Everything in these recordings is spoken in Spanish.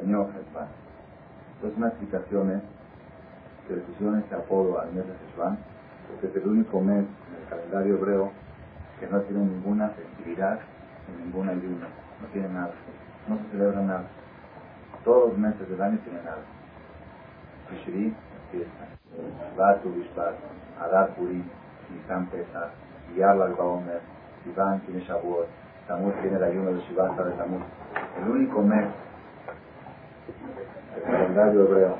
Señor Heshvan. Entonces una explicación es que le pusieron este apodo al mes de Heshvan porque es el único mes en el calendario hebreo que no tiene ninguna festividad ni ningún ayuno, no tiene nada, no se celebra nada. Todos los meses del año tienen nada. Tishri, fiesta. Shvat Bishvat, Adar Purim, Nisan Pesach, Iyar Lag Baomer, Sivan tiene Shavuot, Tamuz tiene el ayuno de Shivat de Tamuz. El único mes del calendario hebreo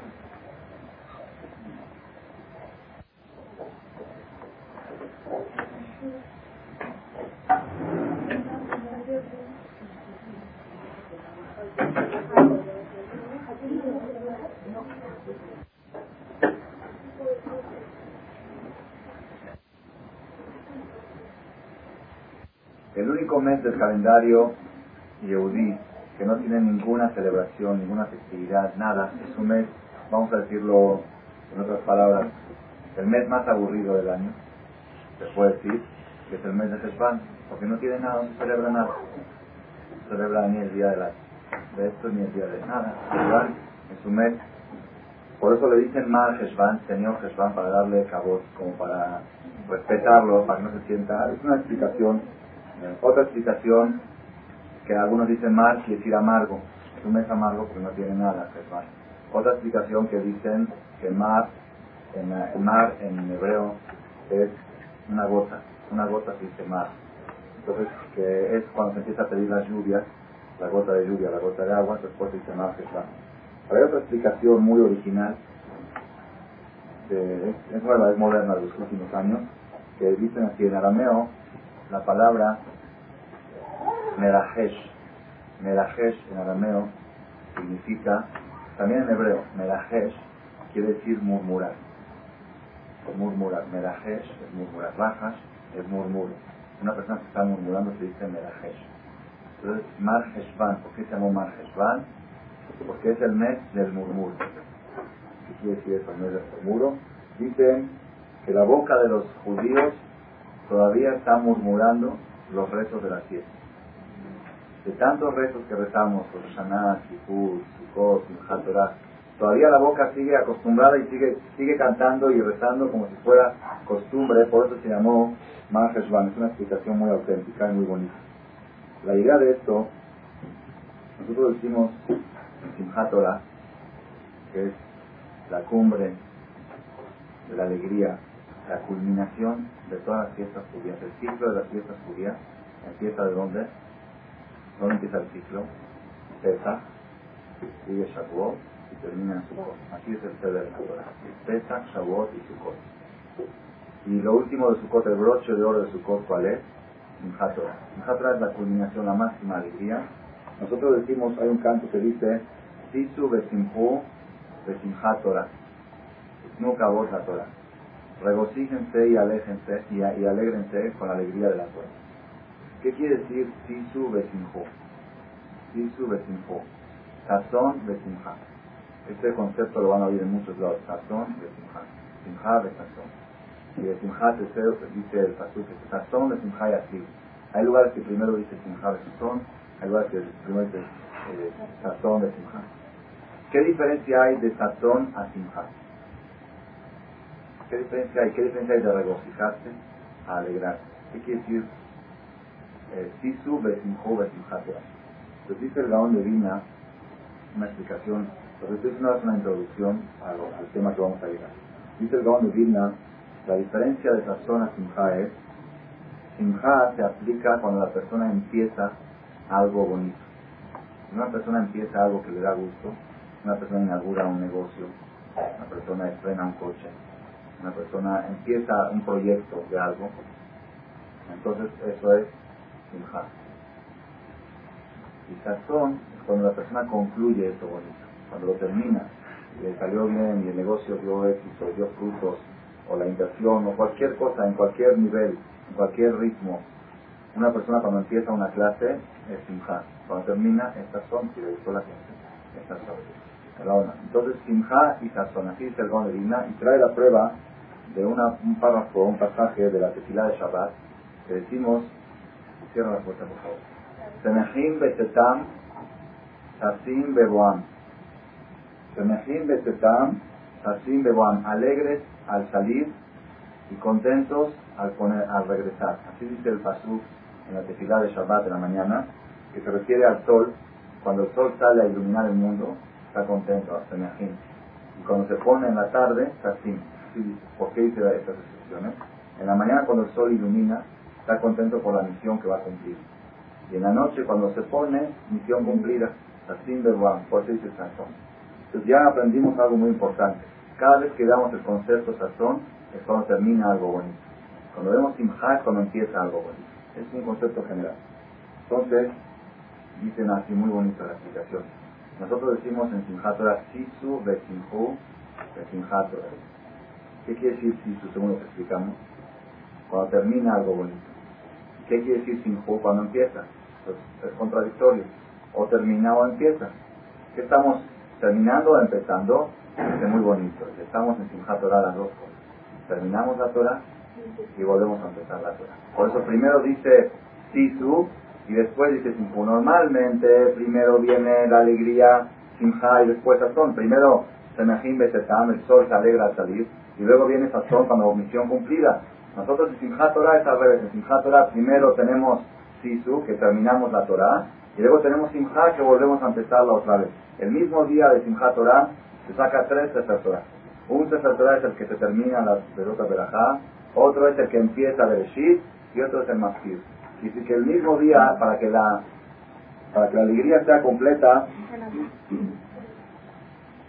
El único mes del calendario Yehudi que no tiene ninguna celebración, ninguna festividad, nada, es un mes, vamos a decirlo en otras palabras, el mes más aburrido del año, se puede decir, que es el mes de Heshvan, porque no tiene nada, no celebra nada. No celebra ni el día de, la, de esto ni el día de nada. Es un mes. Por eso le dicen mal Heshvan, señor Heshvan, para darle cabot, como para respetarlo, para que no se sienta. Es una explicación otra explicación que algunos dicen mal quiere decir amargo. Es un mes amargo porque no tiene nada, Otra explicación que dicen que mar en, mar en hebreo es una gota. Una gota se dice mar. Entonces, que es cuando se empieza a pedir las lluvias, la gota de lluvia, la gota de agua, después dice mar Pero hay otra explicación muy original, es, es nueva, es moderna de los últimos años, que dicen así en arameo, la palabra Merajesh. Merajesh en arameo significa, también en hebreo, Merajesh quiere decir murmurar. Murmurar. Merajesh es murmurar. Rajas es murmuro. Una persona que está murmurando se dice Merajesh. Entonces, Mar ¿por qué se llamó Mar Porque es el mes del murmuro. ¿Qué quiere decir eso? El mes del murmuro. Dicen que la boca de los judíos todavía está murmurando los rezos de la fiesta. De tantos rezos que rezamos, Kippur, Sukkot, todavía la boca sigue acostumbrada y sigue, sigue cantando y rezando como si fuera costumbre, por eso se llamó Maheshvan. Es una explicación muy auténtica y muy bonita. La idea de esto, nosotros decimos Simchat que es la cumbre de la alegría la culminación de todas las fiestas judías. El ciclo de las fiestas judías empieza de dónde? ¿Dónde empieza el ciclo? Pesach, sigue Shavuot y termina en Sukkot. Así es el Seder de la Torah. Pesach, Shavuot y Sukkot. Y lo último de Sukkot, el broche de oro de Sukkot, ¿cuál es? Simchat Torah. es la culminación, la máxima alegría. Nosotros decimos, hay un canto que dice, Sisu besimhu besimchat Torah. Nunca vos Torah regocíjense y aléjense y, alégrense con la alegría de la Torah. ¿Qué quiere decir Sisu Besimho? Sisu Besimho. Sazón Besimha. Este concepto lo van a oír en muchos lados. Sazón Besimha. Simha Besazón. Y Besimha deseo dice el Pasuk, Sazón Besimha y así. Hay lugares que primero dice Simha Besazón, hay lugares que primero dice eh, Sazón Besimha. ¿Qué diferencia hay de Sazón a Simha? ¿Qué diferencia hay? ¿Qué diferencia hay de regocijarse a alegrarse? ¿Qué quiere decir? Eh, Sisu besimho besimhatea. Entonces dice el Gaón de Vina, una explicación, pero esto es una, introducción al, tema que vamos a llegar. Dice el Gaón de Vina, la diferencia de Sazón a Simha es, Simha se aplica cuando la persona empieza algo bonito. Una persona empieza algo que le da gusto, una persona inaugura un negocio, una persona estrena un coche, una persona empieza un proyecto de algo, entonces eso es simha. Y sazón es cuando la persona concluye eso bonito, cuando lo termina, y le salió bien y el negocio dio éxito, dio frutos, o la inversión, o cualquier cosa, en cualquier nivel, en cualquier ritmo. Una persona cuando empieza una clase es simha, cuando termina es sazón, si le gustó la clase, es sazón. Entonces, y sazón, así dice el de y trae la prueba de una, un párrafo, un pasaje de la tefilá de Shabbat, que decimos, cierra la puerta por favor, Senehim betetam, sasim beboam. Semejim betetam, sasim beboam, alegres al salir y contentos al, poner, al regresar. Así dice el Pasuk en la tefilá de Shabbat de la mañana, que se refiere al sol. Cuando el sol sale a iluminar el mundo, está contento, Semejim. Y cuando se pone en la tarde, sasim. ¿Por qué dice estas expresiones? En la mañana cuando el sol ilumina, está contento por la misión que va a cumplir. Y en la noche cuando se pone, misión cumplida. Sasim beboam, por eso dice Sazón. Entonces ya aprendimos algo muy importante. Cada vez que damos el concepto sazón, es cuando termina algo bonito. Cuando vemos simha es cuando empieza algo bonito. Es un concepto general. Entonces, dicen así muy bonito la explicación. Nosotros decimos en Simchat Torah, Sisu Besimhu Besimchat ¿Qué quiere decir Sisu según lo que explicamos? Cuando termina algo bonito. ¿Qué quiere decir Simhu cuando empieza? Pues es contradictorio. O termina o empieza. ¿Qué estamos terminando o empezando? Es muy bonito. Estamos en Simchat Torah las dos cosas terminamos la Torah y volvemos a empezar la Torah. Por eso primero dice Sisu y después dice Simhu. Normalmente primero viene la alegría Simha y después Sazón. Primero Semejim Besetam, el sol se alegra al salir y luego viene Sazón cuando misión cumplida. Nosotros en Simchat Torah es al revés. En Simchat Torah primero tenemos Sisu, que terminamos la Torah, y luego tenemos Simha, que volvemos a empezarla otra vez. El mismo día de Simchat Torah se saca tres de Torah. Un Sefer es el que se termina la Perota Berajá, otro es el que empieza Bereshit y otro es el Maskir. Y que el mismo día, para que la, para que la alegría sea completa,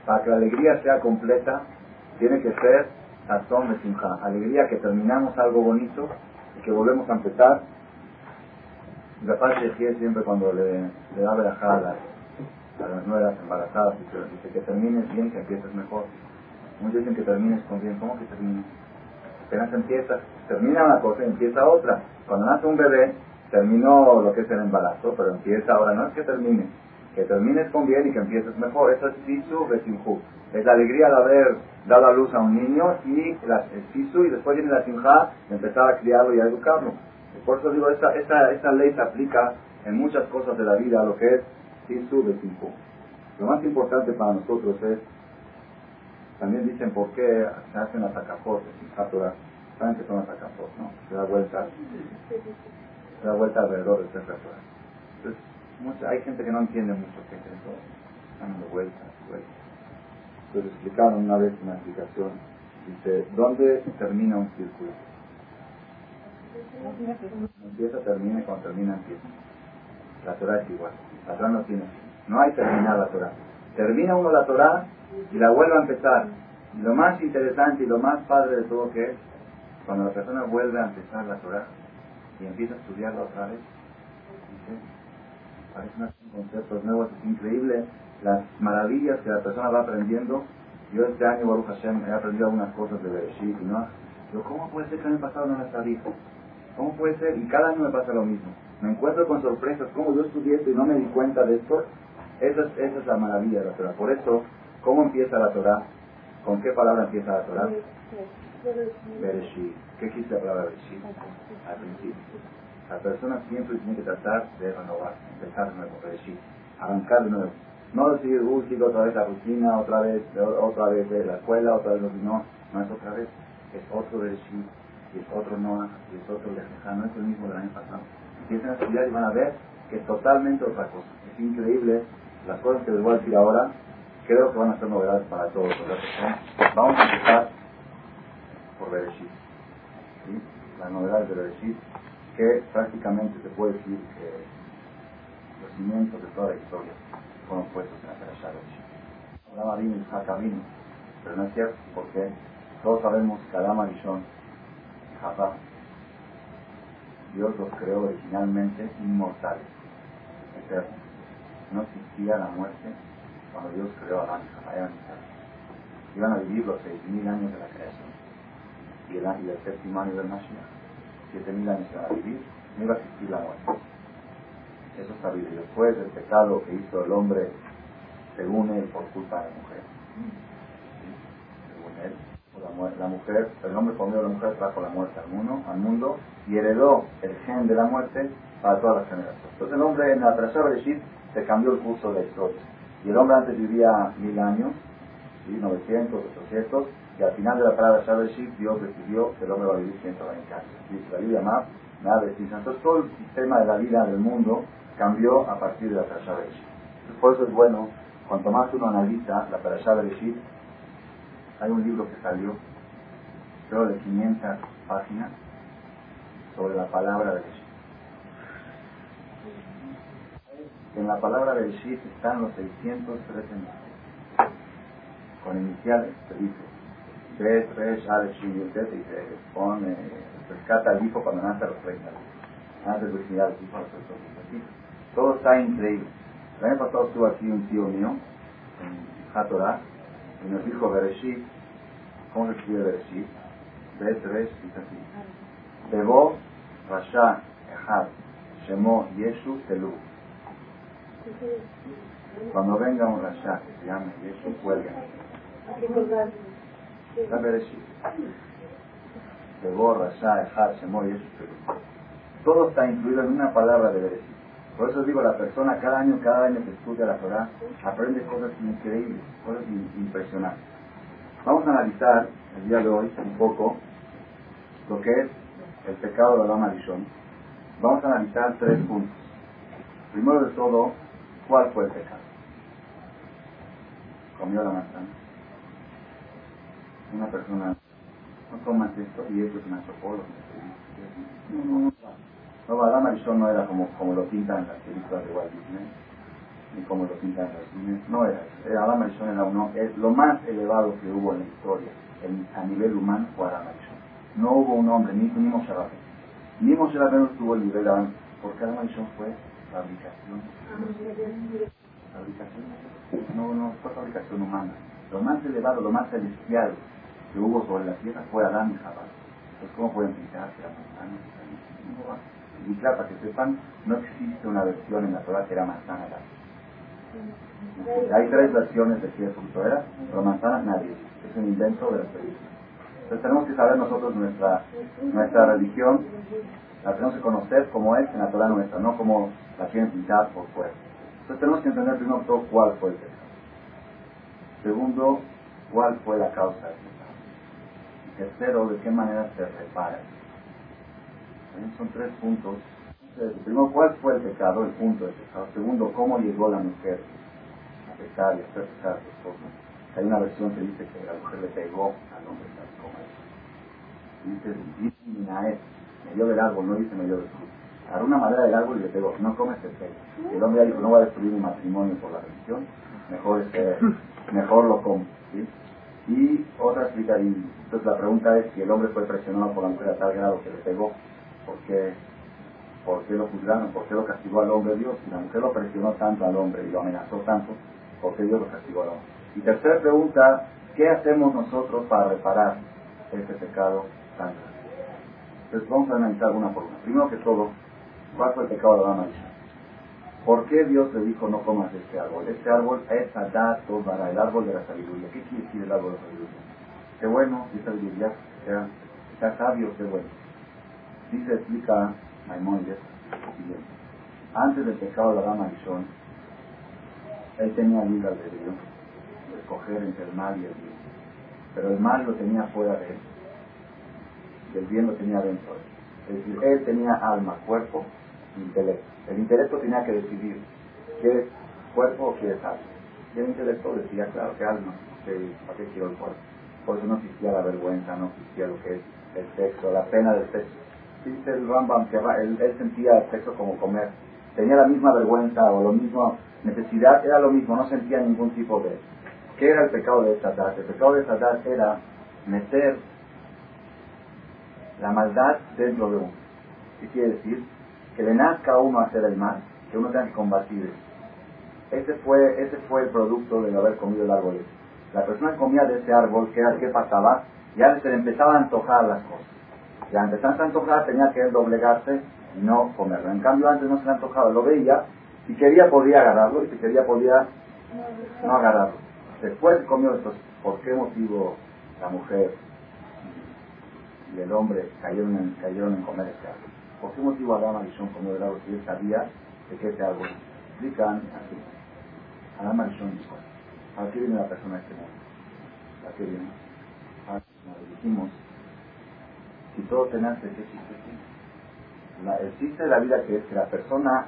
para que la alegría sea completa, tiene que ser Sazón de Simcha. Alegría que terminamos algo bonito y que volvemos a empezar. La parte de siempre cuando le, da verajá a las, nuevas embarazadas, dice que termines bien, que empieces mejor. Muchos dicen que termines con bien. ¿Cómo que termina? Apenas empieza, termina una cosa y empieza otra. Cuando nace un bebé, terminó lo que es el embarazo, pero empieza ahora, no es que termine, que termines con bien y que empieces mejor. Eso es sisu besimhu. Es la alegría de haber dado a luz a un niño y la, el sisu y después viene la simja de empezar a criarlo y a educarlo. por eso digo, esta, esta, esta ley se aplica en muchas cosas de la vida, lo que es sisu besimhu. Lo más importante para nosotros es también dicen por qué se hacen las acapos en Saben que son las acapos, ¿no? Se da vuelta, se da vuelta alrededor de este Torah. Entonces, hay gente que no entiende mucho qué es eso. Dando vueltas vueltas. Entonces explicaron una vez una explicación. Dice, ¿dónde termina un círculo? Empieza, termina y cuando termina empieza. La Torah es igual. La Torah no tiene No hay terminar la Torah. Termina uno la Torah y la vuelve a empezar. lo más interesante y lo más padre de todo que es cuando la persona vuelve a empezar la Torah y empieza a estudiarla otra vez, dice, parecen conceptos nuevos, es increíble las maravillas que la persona va aprendiendo. Yo este año, Baruch Hashem, he aprendido algunas cosas de Bereshit y no. Yo, ¿cómo puede ser que el año pasado no las sabía? ¿Cómo puede ser? Y cada año me pasa lo mismo. Me encuentro con sorpresas. ¿Cómo yo estudié esto y no me di cuenta de esto? Esa es, esa es la maravilla de la Torah. Por eso, ¿Cómo empieza la Torah? ¿Con qué palabra empieza la Torah? Bereshit. ¿Qué quise la palabra Bereshit? Al principio. La persona siempre tiene que tratar de renovar, empezar de nuevo, Bereshit. Arrancar de nuevo. No decir, uy, otra vez la rutina, otra vez, otra vez de la escuela, otra vez, no, no es otra vez. Es otro Bereshit, y es otro Noah, y es otro Lejejá, no es el mismo del año pasado. Empiezan a estudiar y van a ver que es totalmente otra cosa. Es increíble las cosas que les voy a decir ahora, creo que van a ser novedades para todos. Vamos a empezar por Bereshit. ¿sí? Las novedades de Bereshit, que prácticamente se puede decir que los cimientos de toda la historia fueron puestos en la Perashá de. Hablaba vino y vino, pero no es cierto, porque todos sabemos que Adama Rishon y Jafá, Dios los creó originalmente inmortales, eternos. No existía la muerte cuando Dios creó a Adán y Iban a vivir los 6.000 años de la creación. Y el, y el séptimo año del Mashiach, 7.000 años iban a vivir, no iba a existir la muerte. Eso está. Y después del pecado que hizo el hombre, se une por culpa de la mujer. Según él, la, mujer, el hombre por medio de la mujer trajo la muerte al mundo, al mundo y heredó el gen de la muerte para todas las generaciones. Entonces el hombre en la de Bereshit se cambió el curso de la historia. Y el hombre antes vivía mil años 900, 800, y al final de la palabra Shabbat Dios decidió que el hombre va a vivir 120 años. Dice la Biblia más, nada de Entonces todo el sistema de la vida del mundo cambió a partir de la Parashá Por eso es bueno, cuanto más uno analiza la Parashá Bereshit, hay un libro que salió, creo de 500 páginas, sobre la palabra Bereshit. En la palabra Bereshit están los 613 con iniciales, se dice, Bet, Resh, Alesh, y y se pone, rescata el hijo cuando nace los 30 antes de virginidad los todo está increíble. El año pasado estuvo aquí un tío mío, en Hatorah, y nos dijo Bereshit, ¿cómo se escribe Bereshit? Bet, Resh, dice así. Bebo, Rasha, Ejad, Shemo, Yeshu, Telu. Cuando venga un Rasha que se llame Yeshu, cuelga. La Bereshit. Bebo, Rasha, Ejad, Shemo, Yeshu, Telu. Todo está incluido en una palabra de Bereshit. Por eso digo, la persona cada año, cada año que estudia la Torah, aprende cosas increíbles, cosas impresionantes. Vamos a analizar el día de hoy un poco lo que es el pecado de Adán Arishon. Vamos a analizar tres puntos. Primero de todo, ¿cuál fue el pecado? Comió la manzana. Una persona, no comas esto y eso es una chocolo. No, no, no. Adam Arishon no era como, como lo pintan las películas de Walt Disney, ni como lo pintan los cines, no era eso. Adam Arishon era uno, es lo más elevado que hubo en la historia, a nivel humano fue Adam Arishon. No hubo un hombre, ni, ni Moshe Rabbeinu. Ni Moshe Rabbeinu tuvo el nivel Adam, porque Adam Arishon fue fabricación. Fabricación. No, no fue fabricación humana. Lo más elevado, lo más celestial que hubo sobre la tierra fue Adán y Jabal. Entonces, ¿cómo pueden pintarse las manzanas? Y claro, para que sepan, no existe una versión en la Torah que era manzana Hay tres versiones de qué fruto era, pero manzana nadie. Es un invento de la película. Entonces tenemos que saber nosotros nuestra, nuestra religión, la tenemos que conocer como es en la Torah nuestra, no como la quieren pintar por fuera. Entonces tenemos que entender primero todo cuál fue el pecado. Segundo, cuál fue la causa. Y tercero, de qué manera se repara son tres puntos. primero, ¿cuál fue el pecado? El punto del pecado. Segundo, ¿cómo llegó la mujer a pecar y a hacer pecar a su esposo? Hay una versión que dice que la mujer le pegó al hombre tal como Dice, dice Minae, me dio del árbol, no dice me dio del fruto. Agarró una madera del árbol y le pegó, no comes el pego. El hombre dijo, no voy a destruir mi matrimonio por la religión, mejor, este, mejor lo como. Y otra explica, y entonces la pregunta es si el hombre fue presionado por la mujer a tal grado que le pegó ¿Por qué, ¿Por qué lo juzgaron? ¿Por qué lo castigó al hombre Dios? Si la mujer lo presionó tanto al hombre y lo amenazó tanto, ¿por qué Dios lo castigó al hombre? Y tercera pregunta, ¿qué hacemos nosotros para reparar este pecado tan grande? Entonces vamos a analizar una por una. Primero que todo, ¿cuál fue el pecado de Adán ¿Por qué Dios le dijo no comas de este árbol? Este árbol es Adato para el árbol de la sabiduría. ¿Qué quiere decir el árbol de la sabiduría? Qué bueno, dice sabiduría, sea, sea sabio, qué bueno. Dice, explica Maimónides, antes del pecado de Adán Arishon, él tenía libre albedrío de escoger entre el mal y el bien. Pero el mal lo tenía fuera de él, y el bien lo tenía dentro de él. Es decir, él tenía alma, cuerpo, intelecto. El intelecto tenía que decidir, ¿quieres cuerpo o quieres alma? Y el intelecto decía, claro, que alma, ¿para qué quiero el cuerpo? Por eso no existía la vergüenza, no existía lo que es el sexo, la pena del sexo dice el Rambam que él, sentía el sexo como comer. Tenía la misma vergüenza o la misma necesidad, era lo mismo, no sentía ningún tipo de... ¿Qué era el pecado de Sadat? El pecado de Sadat era meter la maldad dentro de uno. ¿Qué quiere decir? Que le nazca a uno hacer el mal, que uno tenga que combatir Ese fue, ese fue el producto de haber comido el árbol. La persona comía de ese árbol, ¿qué, qué pasaba? Ya se le empezaban a antojar las cosas y antes de antojar tenía que doblegarse y no comerlo. En cambio antes no se le antojaba, lo veía, si quería podía agarrarlo y si quería podía no agarrarlo. Después comió esto, ¿por qué motivo la mujer y el hombre cayeron en, cayeron en comer este árbol? ¿Por qué motivo Adán Arishon comió el árbol si él sabía de qué este árbol? Explican así. Adán Arishon dijo, ¿a qué viene la persona a este mundo? ¿A qué viene? Ah, dijimos, si todo te nace, ¿qué el chiste de la vida que es que la persona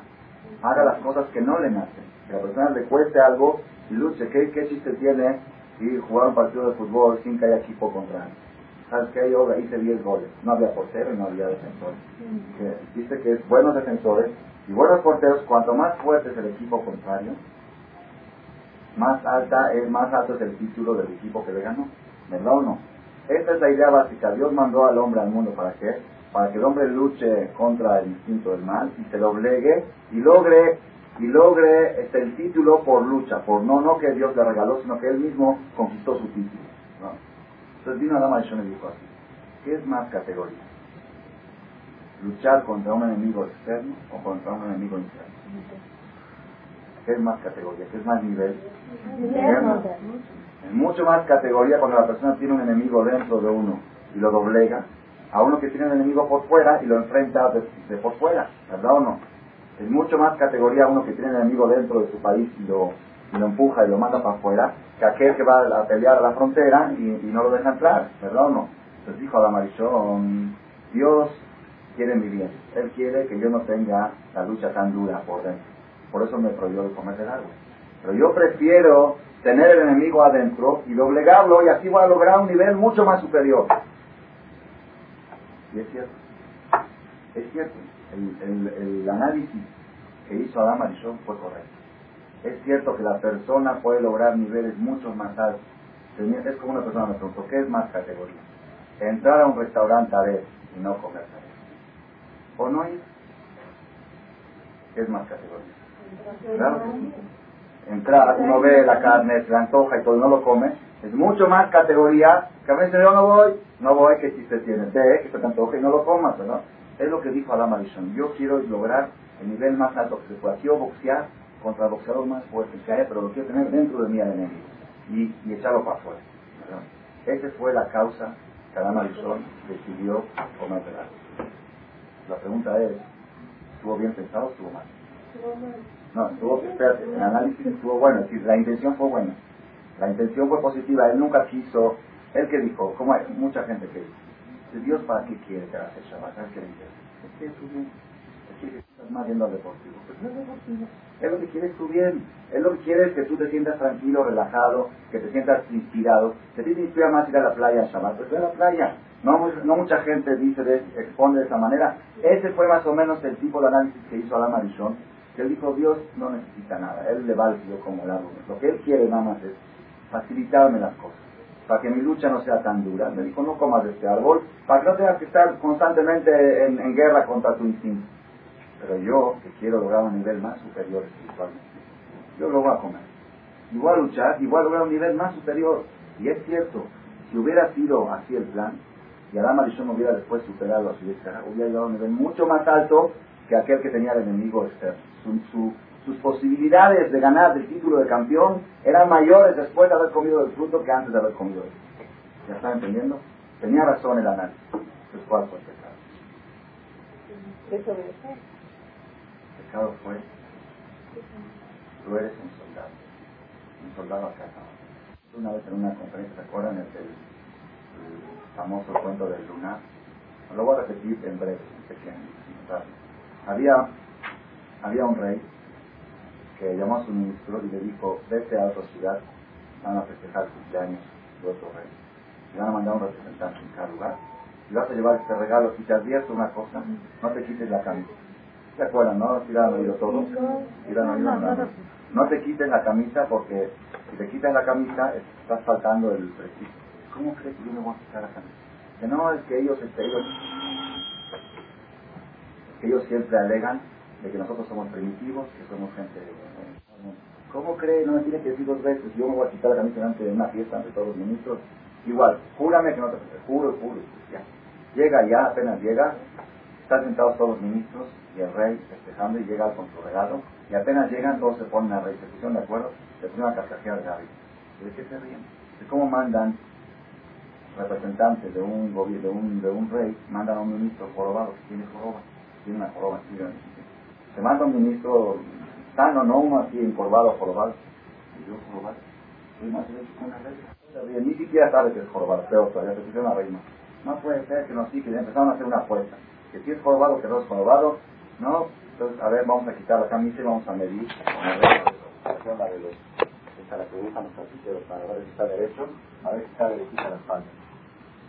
haga las cosas que no le nacen. Que la persona le cueste algo y luche. ¿Qué, qué chiste tiene y jugar un partido de fútbol sin que haya equipo contra ¿Sabes qué? Yo hice 10 goles. No había portero y no había defensor. dice que es buenos defensores y buenos porteros. Cuanto más fuerte es el equipo contrario, más alta es más alto es el título del equipo que le ganó. ¿Verdad o no? Esta es la idea básica. Dios mandó al hombre al mundo para qué? Para que el hombre luche contra el instinto del mal y se doblegue y logre y logre este, el título por lucha, por no, no que Dios le regaló, sino que él mismo conquistó su título. Entonces vino Adama y me dijo así, ¿qué es más categoría? ¿Luchar contra un enemigo externo o contra un enemigo interno? ¿Qué es más categoría? ¿Qué es más nivel? Es mucho más categoría cuando la persona tiene un enemigo dentro de uno y lo doblega, a uno que tiene un enemigo por fuera y lo enfrenta de por fuera, ¿verdad o no? Es mucho más categoría uno que tiene un enemigo dentro de su país y lo, lo empuja y lo manda para afuera, que aquel que va a pelear a la frontera y, no lo deja entrar, ¿verdad o no? Entonces dijo a la Dios quiere mi bien, Él quiere que yo no tenga la lucha tan dura por dentro. Por eso me prohibió de comer del árbol. Pero yo prefiero tener el enemigo adentro y doblegarlo y así voy a lograr un nivel mucho más superior. Y es cierto. Es cierto el, análisis que hizo Adam Arishon fue correcto. Es cierto que la persona puede lograr niveles mucho más altos. Es como una persona me preguntó, ¿qué es más categoría? Entrar a un restaurante a ver y no comer a ver. ¿O no ir? ¿Qué es más categoría? Claro Entrar, uno ve la carne, se la antoja y todo, no lo come. Es mucho más categoría que a veces yo no voy, no voy, que si se tiene, ve, que se te antoja y no lo comas, ¿no? Es lo que dijo Adam Arishon. Yo quiero lograr el nivel más alto que se pueda. Quiero boxear contra el boxeador más fuerte que haya, pero lo quiero tener dentro de mí al enemigo y, echarlo para afuera. Esa fue la causa que Adam Arishon decidió comer La pregunta es, ¿estuvo bien pensado o estuvo mal? No, estuvo, espérate, el análisis estuvo bueno, es decir, la intención fue buena. La intención fue positiva, él nunca quiso, él que dijo, como hay mucha gente que dice, Dios para qué quiere que hagas el Shabbat? ¿Sabes qué dice? Es que tú bien. Es que estás más viendo al deportivo. Pero no es deportivo. Es lo que quiere tu bien. Es lo que quiere es que tú te sientas tranquilo, relajado, que te sientas inspirado. ¿Te te inspira más ir a la playa a Shabbat? Pues ve a la playa. No, no mucha gente dice, de, expone de esa manera. Ese fue más o menos el tipo de análisis que hizo Adam Arishon. Que él dijo, Dios no necesita nada. Él le va al como el árbol. Lo que él quiere nada más es facilitarme las cosas para que mi lucha no sea tan dura. Me dijo, no comas de este árbol, para que no tengas que estar constantemente en, guerra contra tu instinto. Pero yo, que quiero lograr un nivel más superior espiritualmente, yo lo voy a comer. Y voy a luchar y voy a lograr un nivel más superior. Y es cierto, si hubiera sido así el plan, y Adán Marichón hubiera después superado a su hubiera llegado a un nivel mucho más alto que aquel que tenía el enemigo externo. su, sus posibilidades de ganar el título de campeón eran mayores después de haber comido el fruto que antes de haber comido el fruto. ¿Ya están entendiendo? Tenía razón el análisis. Entonces, ¿cuál fue pecado fue, tú eres un soldado, un soldado acá. Una vez en una conferencia, ¿se acuerdan? El, el, famoso cuento del lunar. Lo voy a repetir en breve, pequeño. Había, había un rey que llamó a su ministro y le dijo, vete a otra ciudad, van a festejar cumpleaños de otro rey. Y van a mandar un representante en cada lugar. Y vas a llevar este regalo. Y te advierto una cosa, no te quites la camisa. ¿Se acuerdan, no? Si la han oído todos. no, te quites la camisa porque si te quitas la camisa estás faltando el prestigio. ¿Cómo crees que yo me voy a quitar la camisa? Que no, es que ellos, este, ellos, que ellos siempre alegan de que nosotros somos primitivos, que somos gente... ¿Cómo cree? No me tiene que decir dos veces, yo me voy a quitar la camisa delante de una fiesta ante todos los ministros. Igual, júrame que no te juro, juro, ya. Llega ya, apenas llega, están sentados todos los ministros y el rey festejando y llega con su regalo, y apenas llegan todos se ponen a rey, se pusieron de acuerdo, se pusieron a carcajear de David. ¿De qué se ríen? ¿De cómo mandan representantes de un gobierno, de un, de un rey, mandan a un ministro jorobado tiene joroba, tiene una joroba, se manda un ministro sano, no uno así encorvado, jorobado. Y yo jorobado. Ni siquiera sabe que es jorobado, pero todavía se una reina. No puede ser que nos sí, que empezaron a hacer una apuesta. Que si es jorobado, que no es jorobado. No, entonces, a ver, vamos a quitar la camisa y vamos a medir. La de los, esta la que usan los tapiceros para ver si está derecho, a ver si está derechita la espalda.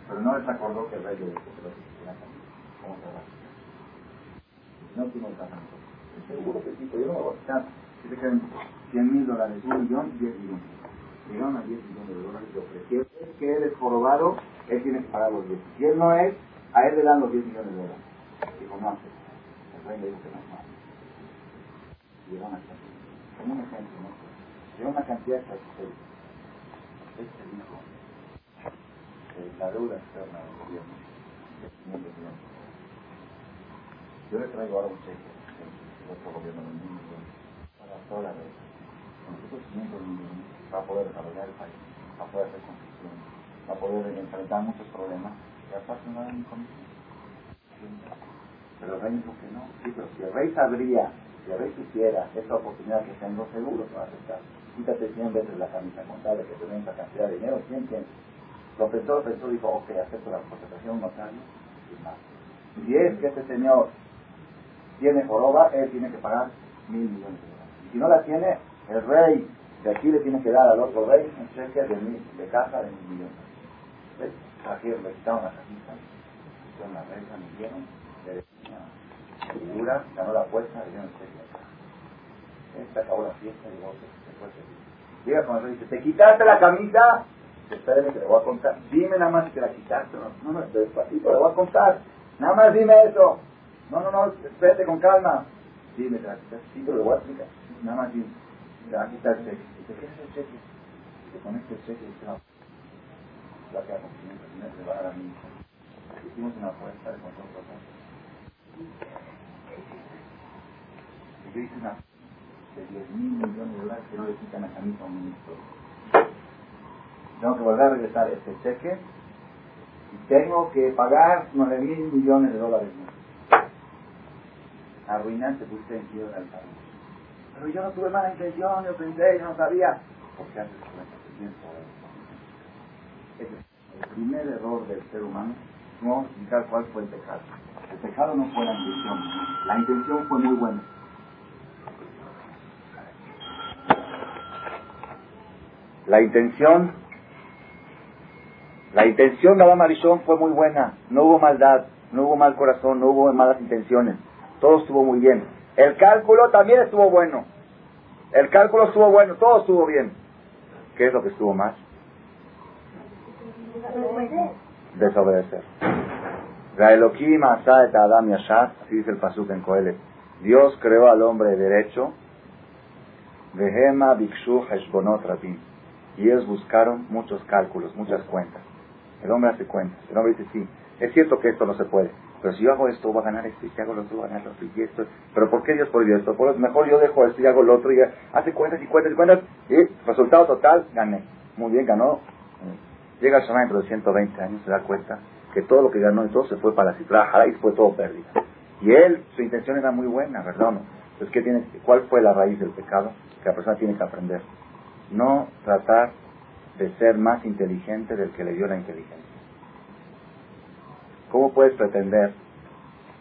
Pero no les acordó que el rey de ¿Cómo se va? No tiene el casamiento. Seguro que sí, pero yo no me voy a quitar. Si se quedan 100 mil dólares, un millón, 10 millones. Llegaron a 10 millones de dólares de ofreció. Es que él es jorobado, él tiene que pagar los 10. Si él no es, a él le dan los 10 millones de dólares. Dijo, no hace. El rey le dijo que no es malo. Llegaron a Como un ejemplo, ¿no? Llegó una cantidad de Este dijo, la deuda externa del gobierno de 500 millones. Yo le traigo ahora un cheque del otro gobierno de 1.000 millones para toda la deuda. Nosotros 500 millones para poder desarrollar el país, para poder hacer construcción, para poder enfrentar muchos problemas. Y aparte no hay ni comisión. Pero el rey dijo que no. Sí, pero si el rey sabría, si el rey quisiera esta oportunidad que tengo, seguro que va a aceptar. Quítate 100 veces la camisa contable que te esa cantidad de dinero, 100, 100. Lo pensó, pensó, dijo, ok, acepto la contratación notario y más. Si es que este señor tiene joroba, él tiene que pagar mil millones de dólares. Y si no la tiene, el rey de aquí le tiene que dar al otro rey un cheque de, mil, de caja de mil millones. ¿Ves? Aquí le quitaron la cajita, hicieron la regla, me dieron, le una figura, ganó la apuesta, le dieron el de. Esta acabó la fiesta y vos se fue Llega con el rey y dice, ¿te quitaste la camisa? espérame que le voy a contar. Dime nada más que la quitaste. No, no, despacito, le voy a contar. Nada más dime eso. No, no, no, espérate con calma. Dime que la quitaste. Sí, pero le voy a explicar. Nada más dime. Le va a quitar el cheque. Dice, ¿qué es el cheque? Dice, con este cheque dice, no. Va a quedar con 500 dinero, le va a dar a mi hijo. Hicimos una apuesta de control total. Yo hice una de 10 mil millones de dólares que no le quitan a camisa a un ministro tengo que volver a regresar este cheque y tengo que pagar 9 mil millones de dólares más. Arruinante, pusiste en el país. Pero yo no tuve mala intención, yo pensé, yo no sabía. Porque antes de Ese es el primer error del ser humano. No vamos cuál fue el pecado. El pecado no fue la intención. La intención fue muy buena. La intención la intención de Adam Arishon fue muy buena, no hubo maldad, no hubo mal corazón, no hubo malas intenciones, todo estuvo muy bien. El cálculo también estuvo bueno, el cálculo estuvo bueno, todo estuvo bien. ¿Qué es lo que estuvo mal? Desobedecer. Adam así dice el pasuk en Coelet. Dios creó al hombre derecho, Vehema Bikshu Heshbonot Y ellos buscaron muchos cálculos, muchas cuentas. El hombre hace cuentas. El hombre dice, sí, es cierto que esto no se puede. Pero si yo hago esto, voy a ganar esto. Y si hago lo otro, voy a ganar lo otro. Y esto. Pero ¿por qué Dios prohibió esto? Por mejor yo dejo esto y hago lo otro. Y hace cuentas y cuentas y cuentas. Y resultado total, gané. Muy bien, ganó. Llega el Shema dentro de 120 años, se da cuenta que todo lo que ganó y se fue para cifra y fue todo pérdida. Y él, su intención era muy buena, ¿verdad? No? Entonces, ¿qué tiene, ¿cuál fue la raíz del pecado? Que la persona tiene que aprender. No tratar de ser más inteligente del que le dio la inteligencia. ¿Cómo puedes pretender,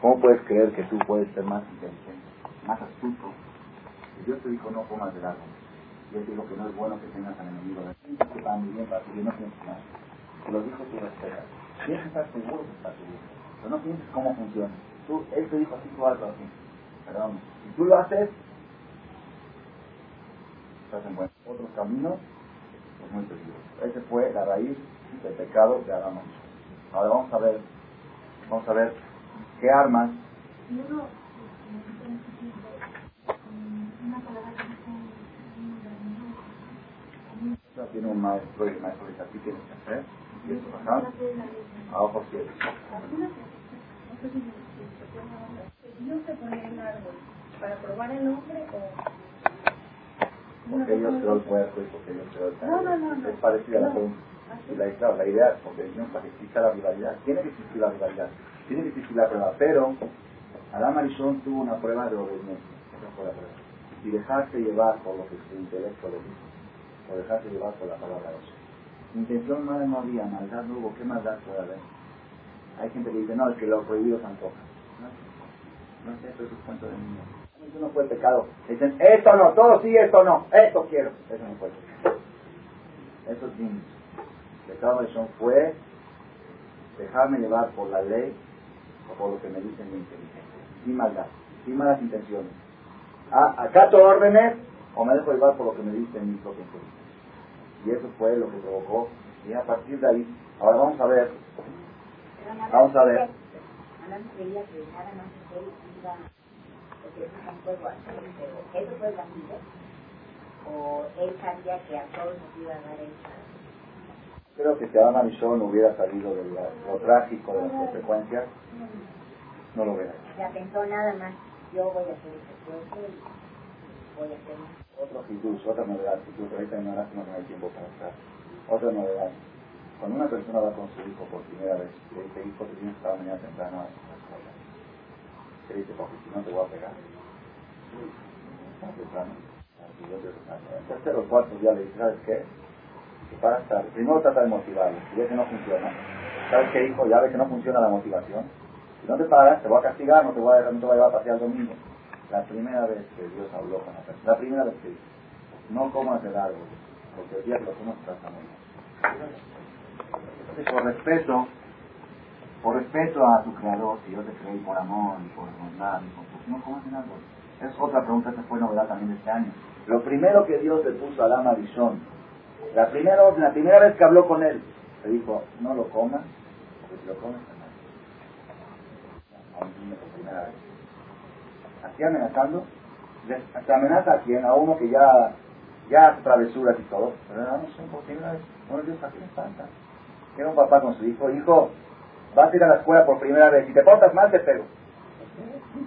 cómo puedes creer que tú puedes ser más inteligente, más astuto? Y Dios te dijo no comas del árbol. Dios te dijo que no es bueno que tengas al enemigo. Que va muy bien para que no pienses nada. Lo dijo tú respetas. Tienes que estar seguro que estás seguro. Pero no pienses cómo funciona. Tú, él te dijo así, tú hazlo así. Perdón. Si tú lo haces, estás en buen. Otros caminos muy Esa fue la raíz del pecado de Adán. Ahora vamos a ver, vamos a ver qué armas. Tiene un maestro y el maestro dice aquí tienes que hacer. Y eso bajar a ojos ciegos. Dios se pone el árbol para probar el hombre o porque ellos creó el cuerpo y porque ellos creó el cerebro. Es parecida a la pregunta. Y la, claro, la idea, porque Dios para que exista la rivalidad, tiene que existir la rivalidad, tiene que existir la prueba, pero Adam Arishon tuvo una prueba de obediencia, esa fue la prueba. Y dejarse llevar por lo que su intelecto le dijo. o dejarse llevar por la palabra de Dios. Intención mala no había, maldad no hubo, ¿qué maldad puede haber? Hay gente que dice, no, es que los prohibidos antojan. No, no es eso, es un cuento de niños. Eso no fue pecado. Dicen, esto no, todo sí, esto no, esto quiero. Eso no fue pecado. Eso es niños. Pecado de Son fue dejarme llevar por la ley o por lo que me dicen mi inteligencia. Sin maldad, sin malas intenciones. Ah, acato órdenes o me dejo llevar por lo que me dicen mi propia inteligencia. Y eso fue lo que provocó. Y a partir de ahí, ahora vamos a ver. Vamos a ver. la. O él sabía que a todos nos iba a dar esa Creo que si Adam Arishon hubiera salido de lo trágico de las consecuencias, no lo hubiera hecho. Ya pensó nada más, yo voy a hacer y voy a hacer Otro hidush, otra novedad, que ahorita no, no hay tiempo para estar. Otra novedad. Cuando una persona va con su hijo por primera vez, le dice, hijo, te tienes que estar mañana temprano a la escuela. ¿Qué dice? Porque si no te voy a pegar. Temprano. El tercero o cuarto día le dice, ¿sabes qué? para estar. Primero trata de motivarlo. Si ves que no funciona, ¿sabes qué, hijo? Ya ves que no funciona la motivación. Si no te paras, te voy a castigar, no te voy a, no te voy a llevar a pasear el domingo. La primera vez que Dios habló con la persona, la primera vez que dijo, no comas el árbol, porque el día que lo comas vas a por respeto, por respeto a tu creador, si yo te creí por amor y por bondad, y por, no comas el árbol. Es otra pregunta, esta fue novedad también este año. Lo primero que Dios le puso a la maldición la primera, la primera vez que habló con él, le dijo, no lo comas, porque si lo comes te niño por primera vez. Así amenazando, se amenaza a quien, a uno que ya, ya hace travesuras y todo, pero no, no son vez. Bueno, Dios, ¿a qué le espanta? Era un papá con su hijo, hijo, vas a ir a la escuela por primera vez, si te portas mal te pego.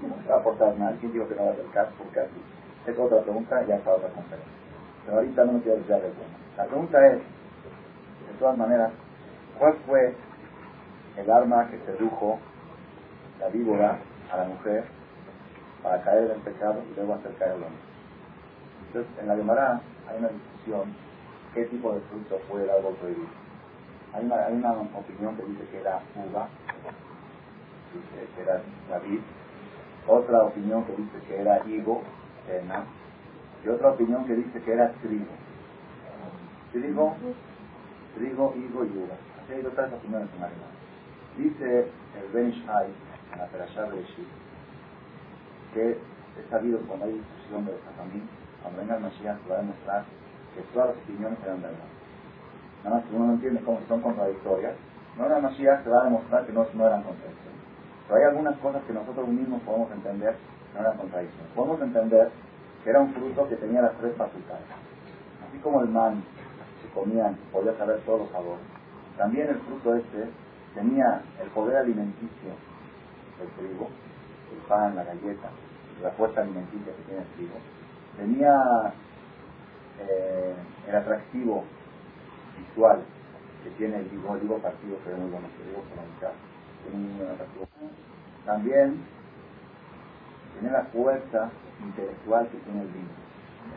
No se va a portar mal, ¿quién dijo que no va a hacer caso? Porque así. Es otra pregunta, ya está otra conferencia. Pero ahorita no me quiero desviar del tema. La pregunta es, de todas maneras, ¿cuál fue el arma que sedujo la víbora a la mujer para caer en pecado y luego hacer caer el hombre? Entonces, en la Gemara hay una discusión qué tipo de fruto fue el árbol prohibido. Hay una, hay una opinión que dice que era uva, que era David, otra opinión que dice que era higo, cena, y otra opinión que dice que era trigo. Trigo, trigo, higo y uva. Así hay otras opiniones en alemán. Dice el Ben Ishai, en la Perashá de Shir, que es sabido cuando hay discusión de los Jajamín, cuando venga el Mashiach se va a demostrar que todas las opiniones eran verdad. Nada más que uno no entiende cómo son contradictorias. No era Mashiach se va a demostrar que no, no eran contradicciones. Pero hay algunas cosas que nosotros mismos podemos entender que no eran contradicciones. Podemos entender que era un fruto que tenía las tres facultades. Así como el man comían, podía saber todos los sabores. También el fruto este tenía el poder alimenticio del trigo, el pan, la galleta, la fuerza alimenticia que tiene el trigo. Tenía eh, el atractivo visual que tiene el higo, el higo partido, la mitad, tiene un atractivo. También tiene la fuerza intelectual que tiene el vino.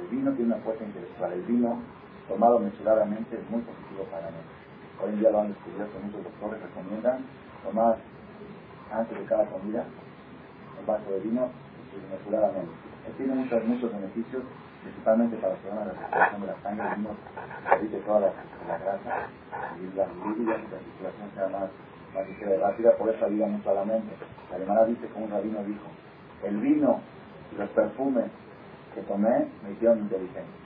El vino tiene una fuerza intelectual. El vino tomado mesuradamente es muy positivo para nosotros. Hoy en día lo han descubierto, muchos doctores recomiendan tomar antes de cada comida un vaso de vino mesuradamente. Él tiene muchos, muchos beneficios, principalmente para la circulación de la sangre, el vino evite toda la, grasa y la líquidas la circulación sea más, más ligera y rápida, por eso ayuda mucho a la mente. La alemana dice, como un rabino dijo, el vino y los perfumes que tomé me hicieron inteligente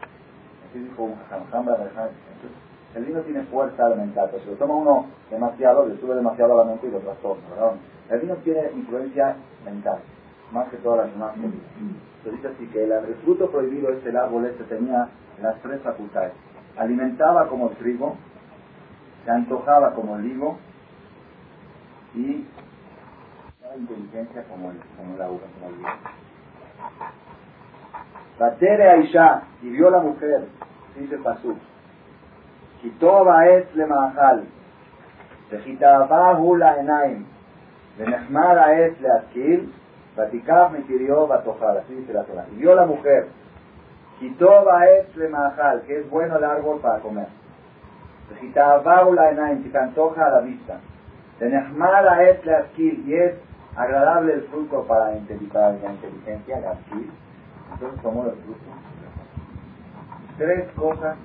el vino tiene fuerza mental, pero si lo toma uno demasiado, le sube demasiado a la mente y lo trastorna. El vino tiene influencia mental, más que todas las demás cosas. Se dice así que el, fruto prohibido es el árbol este tenía las tres facultades. Alimentaba como el trigo, se antojaba como el higo y daba inteligencia como el, como la uva, como el vino. Batere Aisha, y vio la mujer, dice Pasú, Kitoba es le mahal, Vejitabahu la enaim, Benechmara es le akil, Vatikaf me va batojal, así dice la Torah. Y vio la mujer Quitoba es lemajal, que es bueno el árbol para comer. Baula en si te antoja a la vista. Tenehmala es la y es agradable el fruto para la inteligencia, la Entonces tomó el fruto. Tres cosas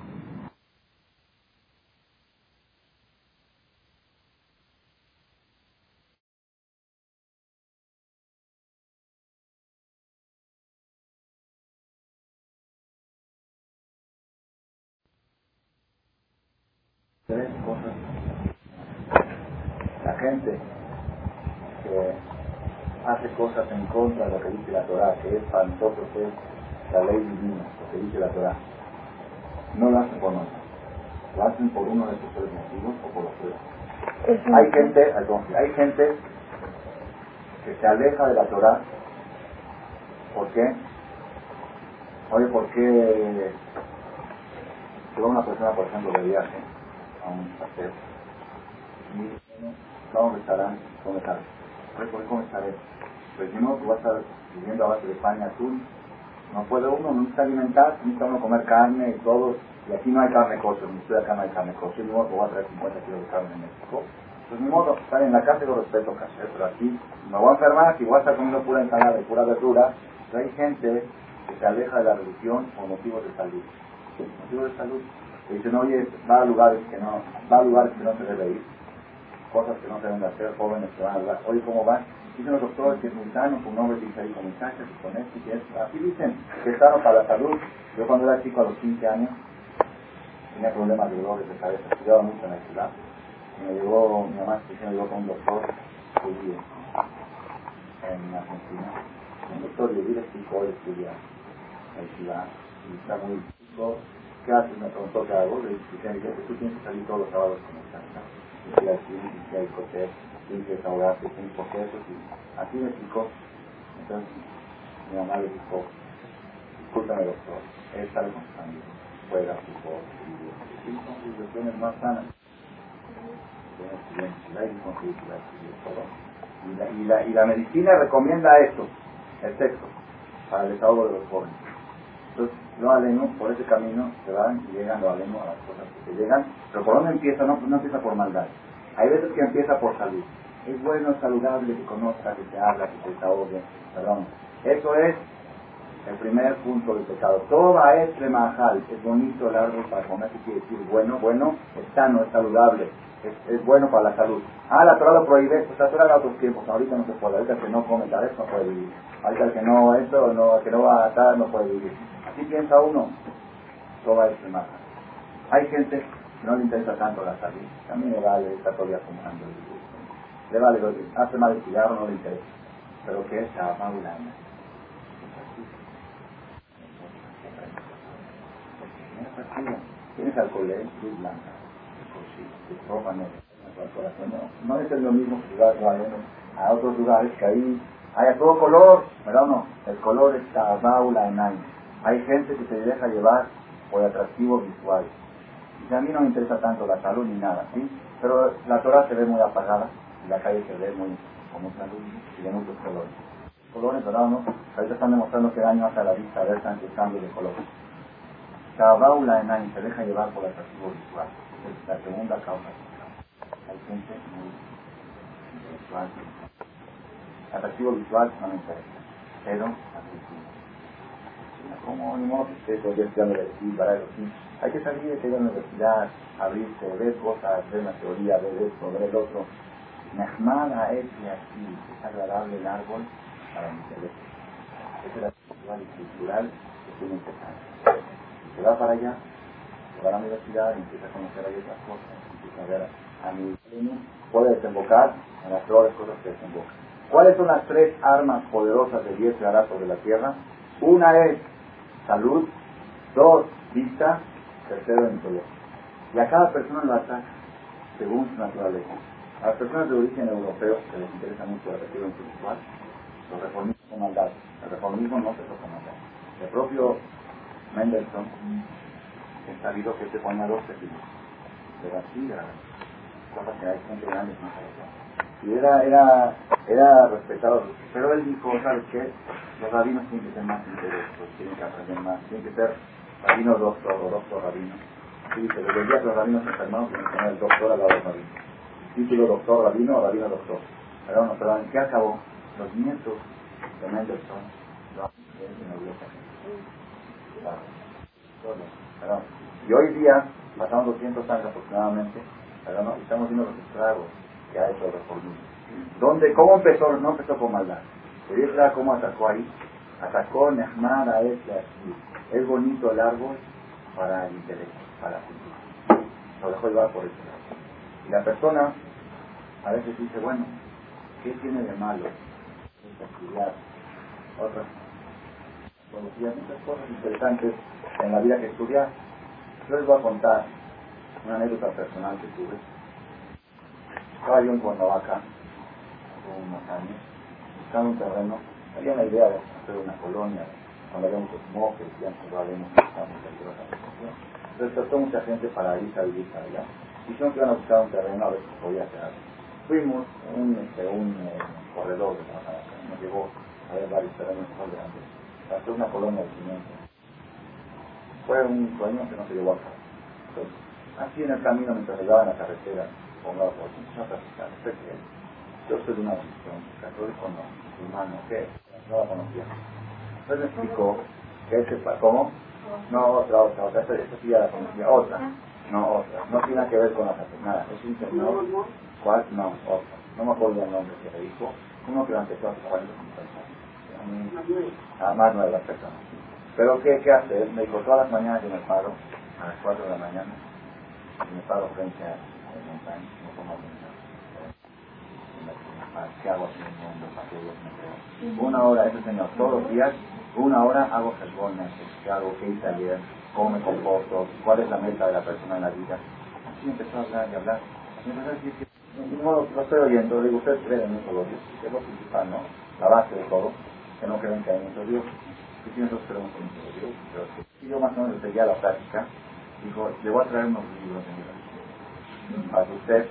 tres cosas. La gente que hace cosas en contra de lo que dice la Torah, que es para nosotros es la ley divina, lo que dice la Torah, no lo hacen por nosotros. Lo hacen por uno de estos tres motivos o por los tres. Hay gente, hay gente que se aleja de la Torah. ¿Por qué? Oye, ¿por qué se va una persona, por ejemplo, de viaje a un paseo y ¿cómo estarán? ¿Cómo estarán? ¿Cómo estaré? Pues no, tú vas a estar viviendo a base de pan y atún. No puede uno, no necesita alimentar, necesita uno comer carne y todo. Y aquí no hay carne kosher, ni estoy acá no hay carne kosher, modo voy a traer 50 kilos de carne en México. Pues ni modo, estar en la y lo respeto caché, pero aquí me voy a enfermar, si voy a estar comiendo pura ensalada y pura verdura, pero hay gente que se aleja de la religión por motivos de salud. Motivos de salud dicen, oye, va a lugares que no, va a lugares que no se debe ir, cosas que no se deben hacer, jóvenes que van a lugares, oye, ¿cómo van? Dicen los doctores que es muy sano, con nombre dice ahí con muchachas y con esto y esto. Así dicen que es sano para la salud. Yo cuando era chico a los 15 años tenía problemas de dolores de cabeza, estudiaba mucho en la ciudad. Y me llevó, mi mamá me llevó con un doctor judío en Argentina. Un doctor y le explicó, él estudia en la ciudad y está muy chico ¿qué haces? Me preguntó qué hago. Le dije, tú tienes que salir todos los sábados con muchacha. Y así, y hay coche, tienes que desahogarte, tienes procesos. Y así me explicó. Entonces, mi mamá le dijo, discúlpame doctor, él sale con su familia, juega fútbol, y son civilizaciones más sanas. Y la, y, la, y la medicina recomienda esto, el sexo, para el desahogo de los jóvenes. Entonces, no aleno, por ese camino se van y llegan lo aleno a las cosas que se llegan. Pero por dónde empieza, no, no empieza por maldad. Hay veces que empieza por salud. Es bueno, es saludable que conozca, que se habla, que se desahogue. Perdón. Eso es el primer punto del pecado. Toda es remajal. Es bonito el árbol para comer, que quiere decir bueno, bueno, es sano, es saludable. Es, es, bueno para la salud. Ah, la Torah lo prohíbe, pues la Torah era otros tiempos, ahorita no se puede, ahorita el que no come tal no puede vivir, ahorita el que no esto, no, el que no va a atar no puede vivir. Así piensa uno, todo es más. Hay gente que no le interesa tanto la salud, también le vale, está todavía fumando, le vale, hace mal el cigarro, no le interesa, pero que es una Tienes alcohol, luz blanca, ropa negra, no, es lo mismo que llevar a otros lugares que ahí haya todo color, ¿verdad o no? El color está baula en aire. Hay gente que se deja llevar por atractivo visual. Y a mí no me interesa tanto la salud ni nada, ¿sí? Pero la Torah se ve muy apagada y la calle se ve muy con mucha luz y de muchos colores. Colores, ¿verdad no? Ahorita están demostrando que daño hace la vista ver tanto cambio de color. Tabaula en se deja llevar por atractivo visual. Es la segunda causa. Hay gente muy visual. Atractivo visual no me interesa, pero atractivo como ni modo que esté todavía estudiando decir, para así. Hay que salir de la universidad, abrirse, ver cosas, ver una teoría, ver esto, ver el otro. Nahmana es y así, es agradable el árbol para mi cerebro. Esa es la cultural y cultural que tiene que estar. Se va para allá, se va a la universidad y empieza a conocer ahí otras cosas, empieza a ver a mi puede desembocar en las peores cosas que desembocan. ¿Cuáles son las tres armas poderosas de Dios que hará sobre la tierra? Una es salud, dos, vista, tercero, intelecto. Y a cada persona lo ataca según su naturaleza. A las personas de origen europeo, que les interesa mucho el retiro intelectual, los reformistas son maldad. El reformismo no se toca maldad. El propio Mendelssohn es sabido que se ponía dos tejidos, de García cosas que hay gente grande más Y era, era, era respetado. Pero él dijo, ¿sabes qué? Los rabinos tienen que ser más interesados, tienen que aprender más, tienen que ser rabino doctor o doctor rabino. Sí, desde el día que los rabinos se enfermaron, tienen que tener el doctor al lado del rabino. Título doctor rabino o rabino doctor. Pero no, pero ¿en qué acabó? Los nietos de Mendelssohn, en Europa. Claro. Y hoy día, pasaron 200 años aproximadamente, ¿no? estamos viendo los estragos que ha hecho el reformismo. ¿Dónde, ¿Cómo empezó? No empezó con maldad. Cómo atacó ahí. Atacó Nehmar a este aquí. Es bonito el árbol para el intelecto, para la cultura. Lo dejó llevar por lado. Y la persona a veces dice, bueno, ¿qué tiene de malo? Estudiar otras muchas cosas interesantes en la vida que estudiar. Yo les voy a contar una anécdota personal que tuve. Estaba yo en Cuernavaca hace unos años, buscando un terreno. Había una idea de hacer una colonia, cuando había muchos monjes, decían que probablemente estamos Entonces trató mucha gente para irse a vivir para allá. Dijeron que iban a buscar un terreno a ver si podía hacer. Fuimos, un, este, un eh, corredor de Cuernavaca, nos llevó a ver varios terrenos muy grandes. Hacer una colonia de cimiento. Fue un sueño que no se llevó a cabo. Así en el camino, mientras llegaba en la carretera, con la voz, empezó a platicar. ¿Usted qué Yo soy de una religión católico, no, humano, ¿qué No la conocía. Entonces me explicó que ese, ¿cómo? No, otra, otra, otra, esta, esta sí ya la conocía, otra. No, otra. No tiene que ver con la nada. Es un ¿cuál? No, otra. No me acuerdo el nombre que le dijo. Uno que lo empezó hace 40 años. Ah, más nueva persona. Pero ¿qué, qué hace? Me dijo, todas las mañanas yo me paro a las 4 de la mañana y me paro frente a la Una hora, ese señor, todos los días, una hora hago gelbones, qué hago, qué hice ayer, cómo me comporto, cuál es la meta de la persona en la vida. Así empezó a hablar y hablar. Empezó a decir no, lo estoy oyendo, digo, ustedes creen en un solo Dios, que es lo principal, ¿no? La base de todo, que no creen que hay solo Dios. Y si nosotros creemos en Dios, pero yo más o menos seguía la práctica, dijo, le voy a traer unos libros mi para que usted,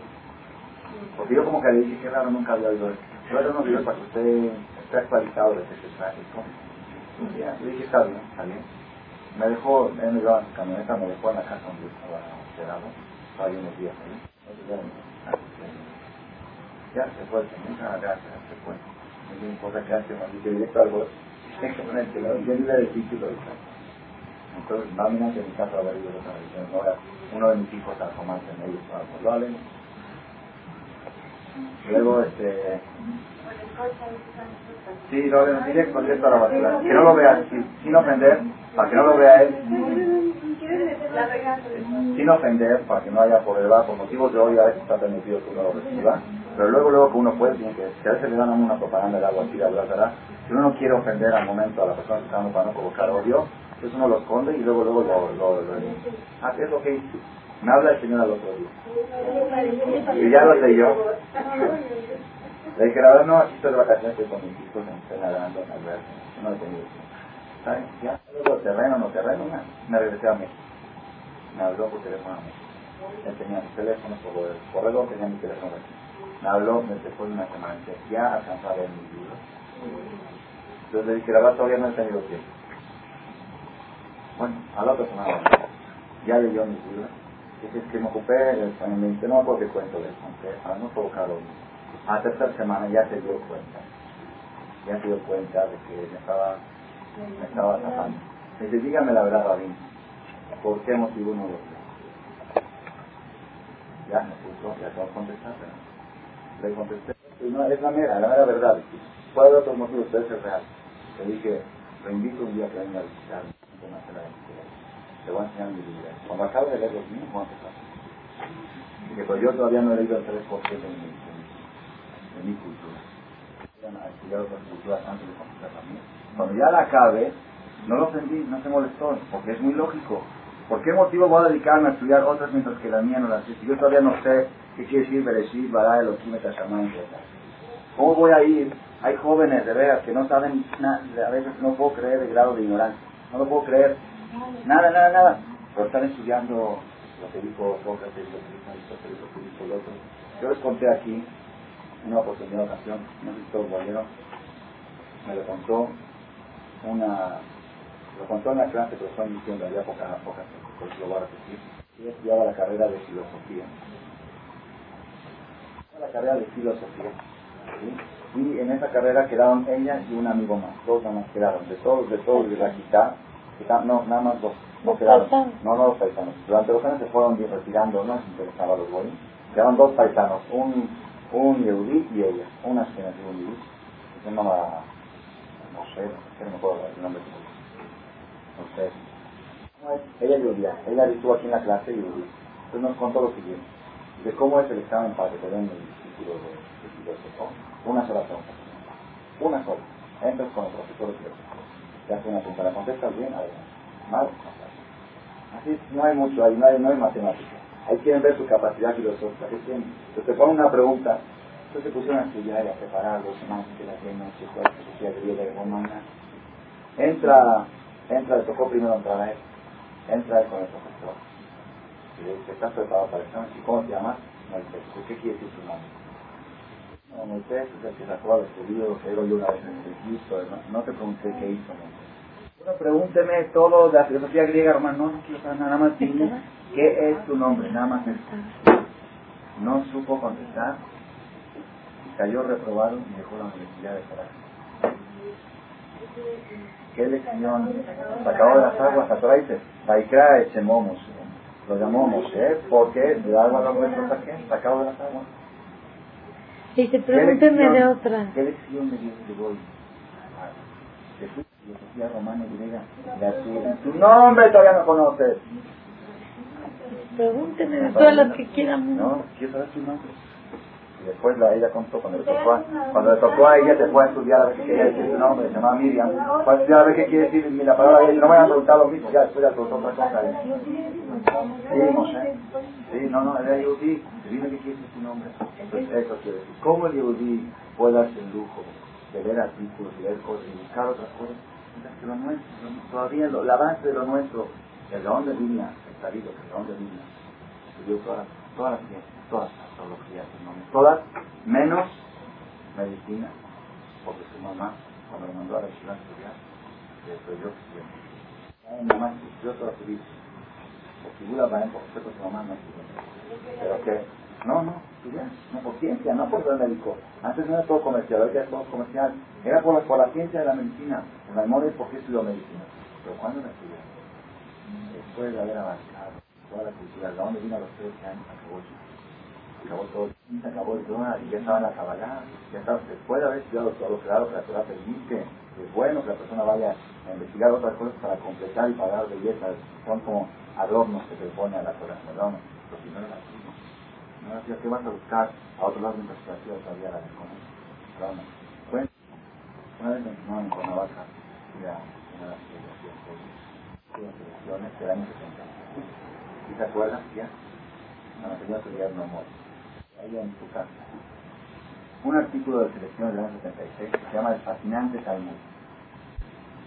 porque yo como que le dije, qué raro, nunca había oído esto. Pero unos libros para que usted esté actualizado de este trágico. Y ya, le dije, está bien, está bien. Me dejó, él me llevaba en su camioneta, me dejó en la casa donde estaba esperado, estaba ahí unos días ahí. Ya se fue, muchas gracias, se fue. Me dijo, cosa que hace, me dice directo algo, excelente, yo le título de entonces, a que en mi casa va a haber otra religión. Ahora, uno de mis hijos a tomarse en ellos para hablarle. Luego, este. Sí, lo ven directo, directo a la basura. Que no lo vea, sin, ofender, para que no lo vea él. Sin ofender, para que no haya debajo, por motivos de hoy a veces está permitido que uno lo reciba. Pero luego, luego que uno puede, tiene que, si a veces le dan a uno una propaganda de algo así, de hablar, si uno no quiere ofender al momento a la persona que está para no provocar odio, entonces uno lo esconde y luego, luego lo, lo, lo, Ah, es lo hice. Me habla el Señor al otro día. Y ya lo leyó. Le dije, la verdad no, aquí estoy de vacaciones, estoy con mis hijos, estoy nadando. No he tenido. Ya, luego terreno, no terreno, me regresé a México. Me habló por teléfono a México. Él tenía mi teléfono, por el corredor tenía mi teléfono aquí. Me habló después de una semana, ya alcanzaba mis libros. Entonces le dije, la verdad todavía no he tenido tiempo. Bueno, a la otra semana ya leyó mi libro. Dice que me ocupé, me dice, no qué cuento le conté, para no provocarlo. A la tercera semana ya se dio cuenta, ya se dio cuenta de que me estaba, me estaba tapando. dice, dígame la verdad, Rabín, ¿por qué motivo no lo Ya me puso, ya te voy a contestar, le contesté, no, es la mera, la mera verdad. Puede haber otros motivos, pero es real. Le dije, lo invito un día a que venga a visitarme te voy a enseñar mi vida. Cuando acabe de leer los míos, voy a empezar. Dije, pues yo todavía no he leído el 3% de mi, de mi cultura. A estudiar otras culturas antes de comenzar la mía. Cuando ya la acabe, no lo sentí, no se molestó, porque es muy lógico. ¿Por qué motivo voy a dedicarme a estudiar otras mientras que la mía no la sé? Si yo todavía no sé qué quiere decir Bereshit, Bará, Elohim, Tashamán, ¿Cómo voy a ir? Hay jóvenes de veras que no saben, a veces no puedo creer el grado de ignorancia. No lo puedo creer. Nada, nada, nada. Pero están estudiando lo que dijo Sócrates, lo que dijo Aristóteles, lo que dijo el otro. Yo les conté aquí, una oportunidad, ocasión, no sé si todos lo me lo contó una, lo contó en la clase, pero en diciembre, había poca, poca, por eso lo voy a repetir. Ella estudiaba la carrera de filosofía. La carrera de filosofía. Y en esa carrera quedaron ella y un amigo más, todos nada más quedaron, de todos, de todos de la quita, no, nada más dos, no quedaron, no, no dos paisanos. Durante los años se fueron retirando, no les interesaba los bolis. Quedaron dos paisanos, un, un Yehudi y ella, una esquina de un Yehudi, se llamaba no sé, no me acuerdo el nombre. No sé. Ella es judía, ella estuvo aquí en la clase judía. Entonces nos contó lo siguiente, de cómo es el examen para que te den el título de, filósofo. Una sola pregunta. Una sola. Entras con el profesor de filosofía. Te hace una pregunta, la contestas bien, adelante. Mal, Así no hay mucho ahí, no hay, no hay matemática. Ahí quieren ver su capacidad filosófica. Entonces te ponen una pregunta entonces se pusieron a estudiar y a preparar los que la noche, toda la filosofía griega romana. Entra, entra, le tocó primero entrar a él. Entra él con el profesor. Y le dice, ¿estás preparado para el examen? ¿Y cómo te llamas? Moisés. ¿Qué quiere decir su nombre? No, Moisés es el que sacó a los judíos, que yo una vez en el Egipto. No, te pregunté qué hizo. Bueno, pregúnteme todo de la filosofía griega romana. No, quiero saber nada más. Dime, ¿qué es tu nombre? Nada más eso. No supo contestar cayó reprobado y dejó la universidad de Corazón. ¿Qué lección? Sacado de las aguas, a dice, Baikra Echemomos. Lo llamó Moshe porque de agua lo saqué, sacado de las aguas. Dice, pregúnteme de otra. ¿Qué lección me dio de hoy? De su filosofía romana y griega. Tu nombre todavía no conoces. Pregúnteme de todas las que quieran. No, quiero saber tu nombre. Y después la, ella contó cuando le tocó a, cuando le tocó a ella, se fue a estudiar a ver qué quería decir su nombre, se llamaba Miriam, fue a estudiar a ver qué quiere decir la palabra de ella, no me han preguntado lo mismo, ya después ya preguntó otra cosa. Sí, Moshe. Sí, no, no, era Yehudi, dime qué quiere decir su nombre. Entonces eso quiere decir, ¿cómo el Yehudi puede darse el lujo de leer artículos y leer cosas y buscar otras cosas? Que lo nuestro, todavía lo, la base de lo nuestro, el león de línea, el sabido, el león de línea, estudió todas, todas las ciencias, todas todas menos medicina, porque su mamá, cuando le mandó a la ciudad a estudiar, le. Mi mamá estudió toda su vida. Para él, porque su mamá no estudió. Pero que, no, no, estudiar, no por ciencia, no por ser médico. Antes no era todo comercial, ahora era todo comercial. Era por la, por la ciencia de la medicina. La memoria es porque estudió medicina. Pero ¿cuándo la estudió? Después de haber avanzado toda la cultura, ¿de vino a los 13 años? Acabó acabó todo, se acabó el y ya estaba en la Kabbalah, ya estaba, después de haber estudiado todo claro que la Torah permite, es bueno que la persona vaya a investigar otras cosas para completar y para dar belleza, son como adornos que se pone a la Torah, ¿verdad? Pero si no era así, no era así, ¿qué vas a buscar a otro lado de investigación todavía la. Bueno, una vez me en Cuernavaca, una las selecciones del año 60. ¿Y se acuerdan? Ya, no, tenía que leer no muere en su casa. Un artículo de selección del año 76 se llama El fascinante Talmud.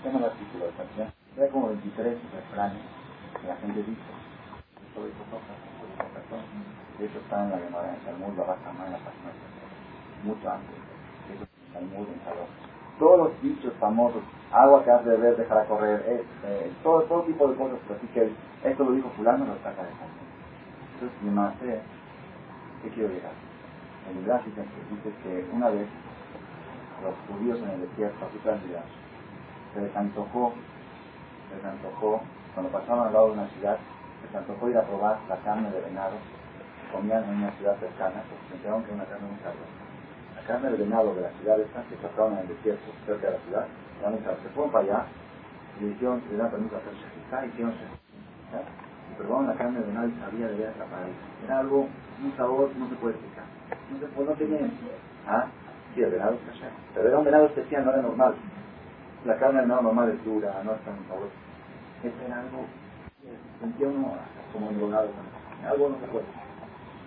Se llama el artículo del fascinante. Hay como 23 refranes que la gente dice. Esto dijo Soja, esto dijo Platón. De hecho está en la Gemara en Talmud, la vas a en la página Mucho antes. Eso es el Talmud en Salón. Todos los dichos famosos, agua que has de beber, dejará correr, eh, eh, todo, todo tipo de cosas. Así que esto lo dijo fulano, lo saca de Talmud. Entonces, mi madre ¿Qué quiero llegar? El gráfico dice que una vez los judíos en el desierto, así se les antojó, se les antojó, cuando pasaban al lado de una ciudad, se les antojó ir a probar la carne de venado que comían en una ciudad cercana, porque se enteraron que era una carne muy sabrosa. La carne de venado de la ciudad esta, que pasaban en el desierto, cerca de la ciudad, se fueron para allá y le dijeron, le dieron permiso a hacer shahizá, y hicieron y probaron la carne de venado y sabía de ver la Era algo un sabor no se puede explicar. No, se, pues no tiene... ¿Ah? Sí, el venado es kasher. Pero era un venado especial, no era normal. La carne de venado normal es dura, no es tan sabrosa. Este era algo... Sentía uno como engonado. Algo no se puede.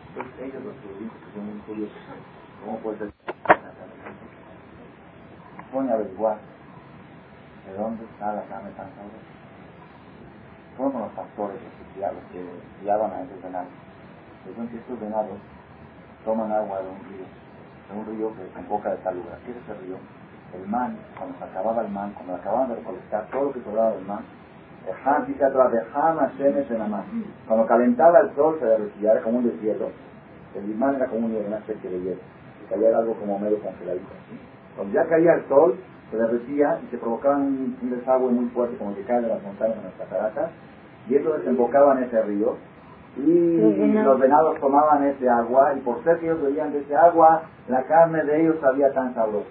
Entonces ellos los judíos que son muy curiosos. ¿Cómo puede ser? Pone a averiguar de dónde está la carne tan sabrosa. fueron los pastores los que, que guiaban a esos venados. Dijeron que estos venados toman agua de un río, de un río que desemboca de tal lugar. ¿Qué es ese río? El man, cuando se acababa el man, cuando acababan de recolectar todo lo que sobraba del man, cuando calentaba el sol se derretía, era como un deshielo. El imán era como una especie de hielo. Y caía algo como medio congeladito. Cuando ya caía el sol, se derretía y se provocaba un, desagüe muy fuerte, como que cae de las montañas en las cataratas. Y eso desembocaba en ese río. Y los venados tomaban ese agua, y por ser que ellos bebían de ese agua, la carne de ellos sabía tan sabrosa.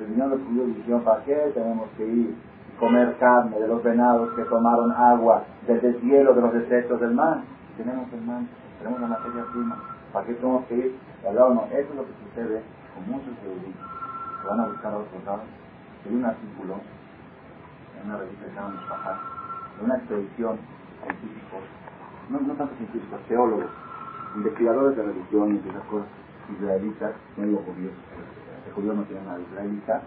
El Señor los judíos dijeron, ¿para qué tenemos que ir comer carne de los venados que tomaron agua desde el cielo de los desechos del mar. Tenemos el mar, tenemos la materia prima. ¿Para qué tenemos que ir al No, eso es lo que sucede con muchos eruditos que van a buscar a otros lados. Hay un artículo en una revista que se llama de una expedición científicos, no, no tanto científicos, teólogos, investigadores de religión y esas cosas israelitas, no digo judíos, el judío no tiene nada israelita,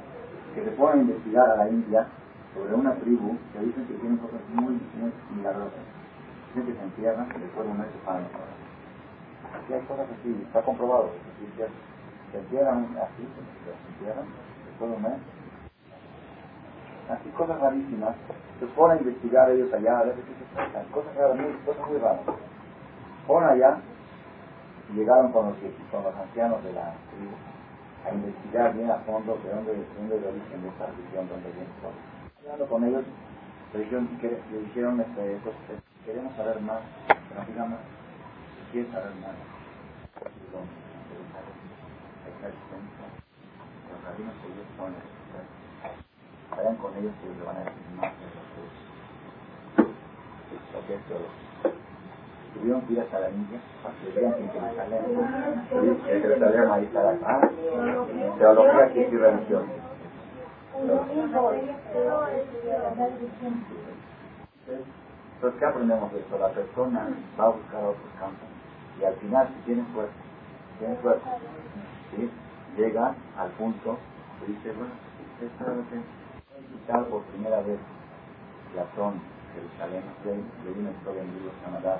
que se ponen a investigar a la India sobre una tribu que dicen que tienen cosas muy, muy milagrosas. Dicen que se entierran después de un mes se Aquí hay cosas así, está comprobado. Se entierran así, se entierran después de un mes. Así cosas rarísimas. Se ponen a investigar ellos allá, a ver qué se. Cosas raras, muy, cosas muy raras. Fueron allá y llegaron con los, con los ancianos de la tribu a investigar bien a fondo de dónde, de dónde es el origen de esta religión, dónde viene todo hablando con ellos, le dijeron, le dijeron este, pues, queremos saber más, que nos digan más, quieren saber más. Los rabinos que ellos son, vayan con ellos y les van a decir más de lo que es teología. Tuvieron que ir hasta la India para que vean que en Jerusalén, en Jerusalén ahí está la ah, teología que es religión entonces, ¿qué aprendemos de esto? La persona va a buscar otros campos y al final, si tiene suerte, tiene suerte, llega al punto dice, bueno, escuchar por primera vez Platón, Jerusalén, leí una historia en Canadá.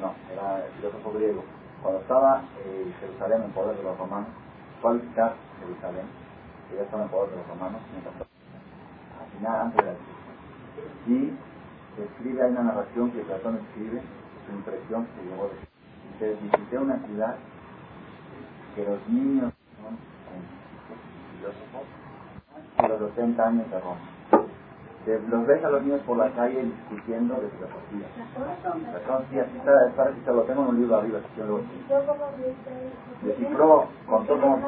No, era el filósofo griego. Cuando estaba eh, Jerusalén en poder de los romanos, fue a visitar Jerusalén que ya estaba en poder de los romanos, al final, antes de la Y se escribe, hay una narración que Platón escribe, su impresión que llevó de Dice, visité una ciudad que los niños son filósofos a los 80 años de Roma. Los ves a los niños por la calle discutiendo de filosofía. Platón sí, así está, está registrado, lo tengo en un libro arriba, si yo lo descifró, contó cómo...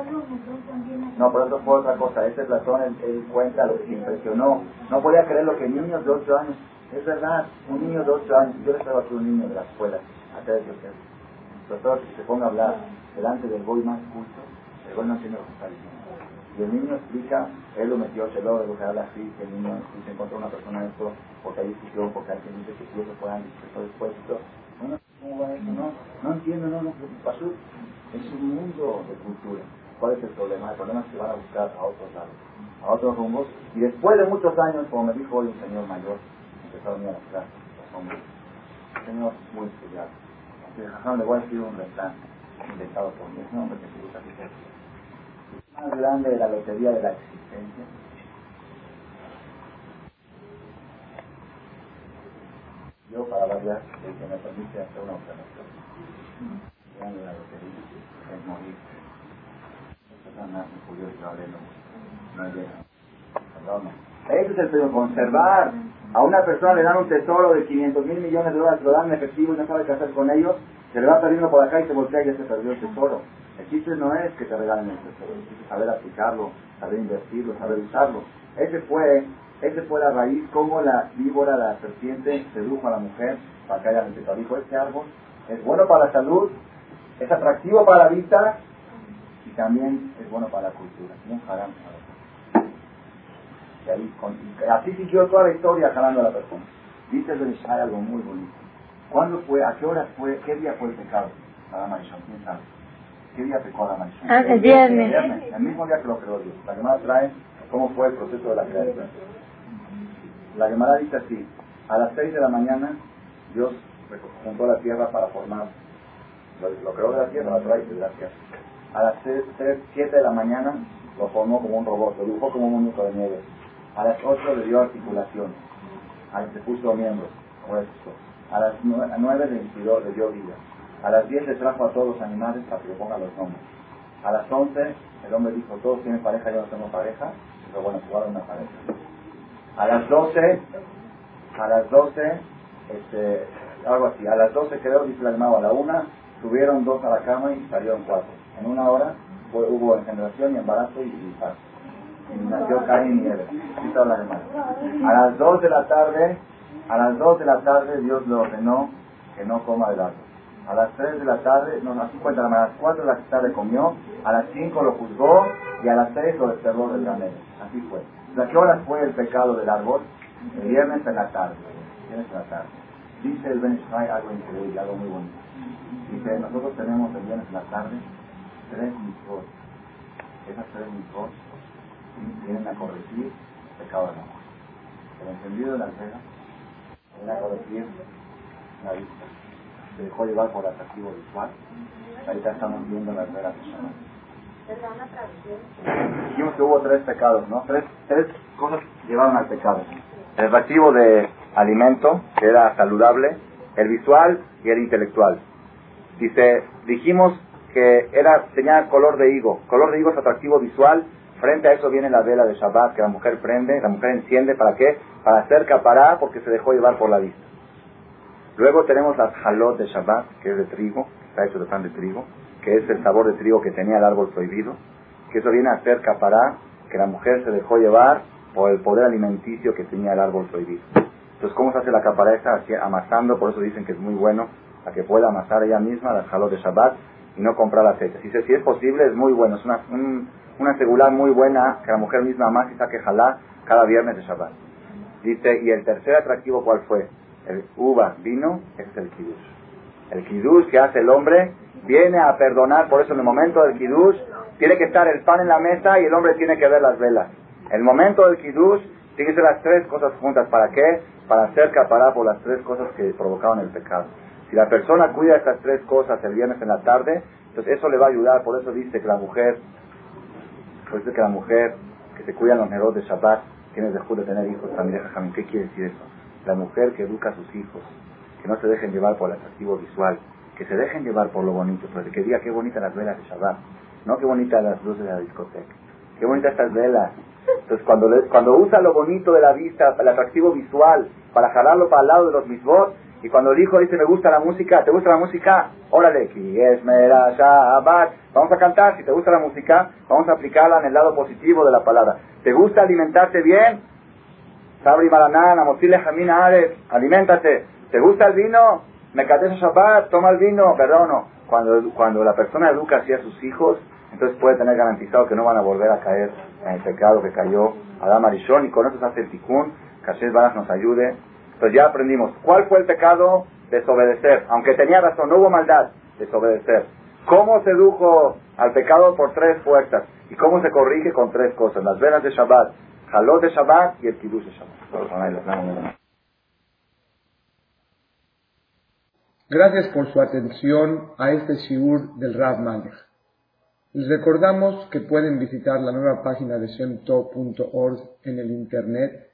No, por eso fue otra cosa, ese Platón, él, cuenta lo que impresionó, no podía creer lo que niños de 8 años, es verdad, un niño de 8 años, yo le estaba aquí un niño de la escuela, acá de Dios, pero que se ponga a hablar delante del boy más culto, el boy no entiende lo que está diciendo. Y el niño explica, él lo metió, se lo que habla así, que el niño se encontró una persona esto, porque hay discusión, porque hay quien dice que si eso puedan discutir después y todo. No. No, no entiendo, no, no, pasó. Es un mundo de cultura. ¿Cuál es el problema? El problema es que van a buscar a otros lados, a otros rumbos. Y después de muchos años, como me dijo hoy un señor mayor, empezó a venir a las clases, los hombres, un señor muy estudiado. Así de le voy a decir un refrán inventado por mí, es un hombre que se gusta hacer más grande de la lotería de la existencia? Yo, para variar, que me permite hacer una observación. Grande de la lotería es morir. Personas judíos que hablé no, no llegan. Perdón. Ese es el conservar. A una persona le dan un tesoro de 500 mil millones de dólares, lo dan en efectivo y no sabe qué hacer con ellos, se le va perdiendo por acá y se voltea y ya se perdió el tesoro. El chiste no es que te regalen el tesoro, es saber aplicarlo, saber invertirlo, saber usarlo. Ese fue, ese fue la raíz, como la víbora, la serpiente, sedujo a la mujer para que haya respetado. Dijo, este árbol es bueno para la salud, es atractivo para la vista y también es bueno para la cultura. Un y ahí, así siguió toda la historia jalando a la persona. Dice el hay algo muy bonito. ¿Cuándo fue, a qué hora fue, qué día fue el pecado? Nada más, ¿quién sabe? ¿Qué día pecó la mansión? Ah, el viernes. El mismo día que lo creó La Gemara trae cómo fue el proceso de la creación. La Gemara dice así, A las 6 de la mañana, Dios juntó la tierra para formar. Lo, lo creó de la tierra, la raíz de la tierra. A las 7 de la mañana lo formó como un robot, lo dibujó como un muñeco de nieve. A las 8 le dio articulación, a se puso miembros, A las 9 le, inspiró, le dio vida. A las 10 le trajo a todos los animales para que le pongan los nombres. A las 11 el hombre dijo, todos tienen pareja, yo no tengo pareja, pero bueno, jugaron una pareja. A las 12, a las 12, este, algo así, a las 12 creo, dice el a la una, subieron dos a la cama y salieron cuatro. En una hora hubo engendración y embarazo y, y Y nació Caín y Eve. A las 2 de la tarde, a las 2 de la tarde Dios le ordenó que no coma del árbol. A las 3 de la tarde, no, no, cuenta, a las 4 de la tarde comió, a las 5 lo juzgó y a las 6 lo desterró del granero. Así fue. ¿A qué hora fue el pecado del árbol? El viernes en la tarde. Viernes en la tarde. Dice el Ben algo increíble, algo muy bonito. Dice, nosotros tenemos el viernes en la tarde tres mitzvot. Esas tres mitzvot vienen a corregir el pecado del amor. El encendido de la vela viene a corregir la vista. Se dejó llevar por atractivo visual. Ahorita estamos viendo las velas de Shabbat. Dijimos que hubo tres pecados, ¿no? Tres, tres cosas llevaron al pecado. El atractivo de alimento, que era saludable, el visual y el intelectual. Dice, dijimos que era, tenía color de higo. Color de higo es atractivo visual. Frente a eso viene la vela de Shabbat que la mujer prende, la mujer enciende. ¿Para qué? Para hacer capará porque se dejó llevar por la vista. Luego tenemos las jalot de Shabbat, que es de trigo, está hecho de pan de trigo, que es el sabor de trigo que tenía el árbol prohibido. Que eso viene a hacer capará, que la mujer se dejó llevar por el poder alimenticio que tenía el árbol prohibido. Entonces, ¿cómo se hace la capará esta? Amasando, por eso dicen que es muy bueno, a que pueda amasar ella misma las jalot de Shabbat y no comprar aceite. Si, si es posible, es muy bueno. Es una, una seguridad muy buena que la mujer misma más y saque jalá cada viernes de Shabbat. Dice, y el tercer atractivo, ¿cuál fue? El uva, vino, es el kiddush. El kiddush que hace el hombre viene a perdonar, por eso en el momento del kiddush tiene que estar el pan en la mesa y el hombre tiene que ver las velas. El momento del kiddush tiene que ser las tres cosas juntas. ¿Para qué? Para hacer caparar por las tres cosas que provocaban el pecado. Si la persona cuida estas tres cosas el viernes en la tarde, entonces eso le va a ayudar. Por eso dice que la mujer, por eso que la mujer que se cuida los negocios de Shabbat tiene el de tener hijos también. ¿Qué quiere decir eso? La mujer que educa a sus hijos, que no se dejen llevar por el atractivo visual, que se dejen llevar por lo bonito, pero que diga qué bonitas las velas de Shabbat, no qué bonitas las luces de la discoteca, qué bonitas estas velas. Entonces cuando, cuando usa lo bonito de la vista, el atractivo visual, para jalarlo para el lado de los mismos, y cuando el hijo dice, me gusta la música, ¿te gusta la música? Órale, Vamos a cantar, si te gusta la música, vamos a aplicarla en el lado positivo de la palabra. ¿Te gusta alimentarte bien? Sabri Maranana, Motile Jamina Ares, aliméntate. ¿Te gusta el vino? Me a Shabbat, toma el vino, perdón. Cuando, cuando la persona educa así a sus hijos, entonces puede tener garantizado que no van a volver a caer en el pecado que cayó Adam Arishon y con eso se hace el tikkun, que Hashem nos ayude entonces ya aprendimos cuál fue el pecado, desobedecer. Aunque tenía razón, no hubo maldad, desobedecer. ¿Cómo sedujo al pecado por tres puertas? ¿Y cómo se corrige con tres cosas? Las velas de Shabbat, jalot de Shabbat y el kiddush de Shabbat. Gracias por su atención a este shiur del Rav Malech. Les recordamos que pueden visitar la nueva página de shemtov.org en el internet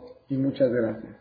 y muchas gracias.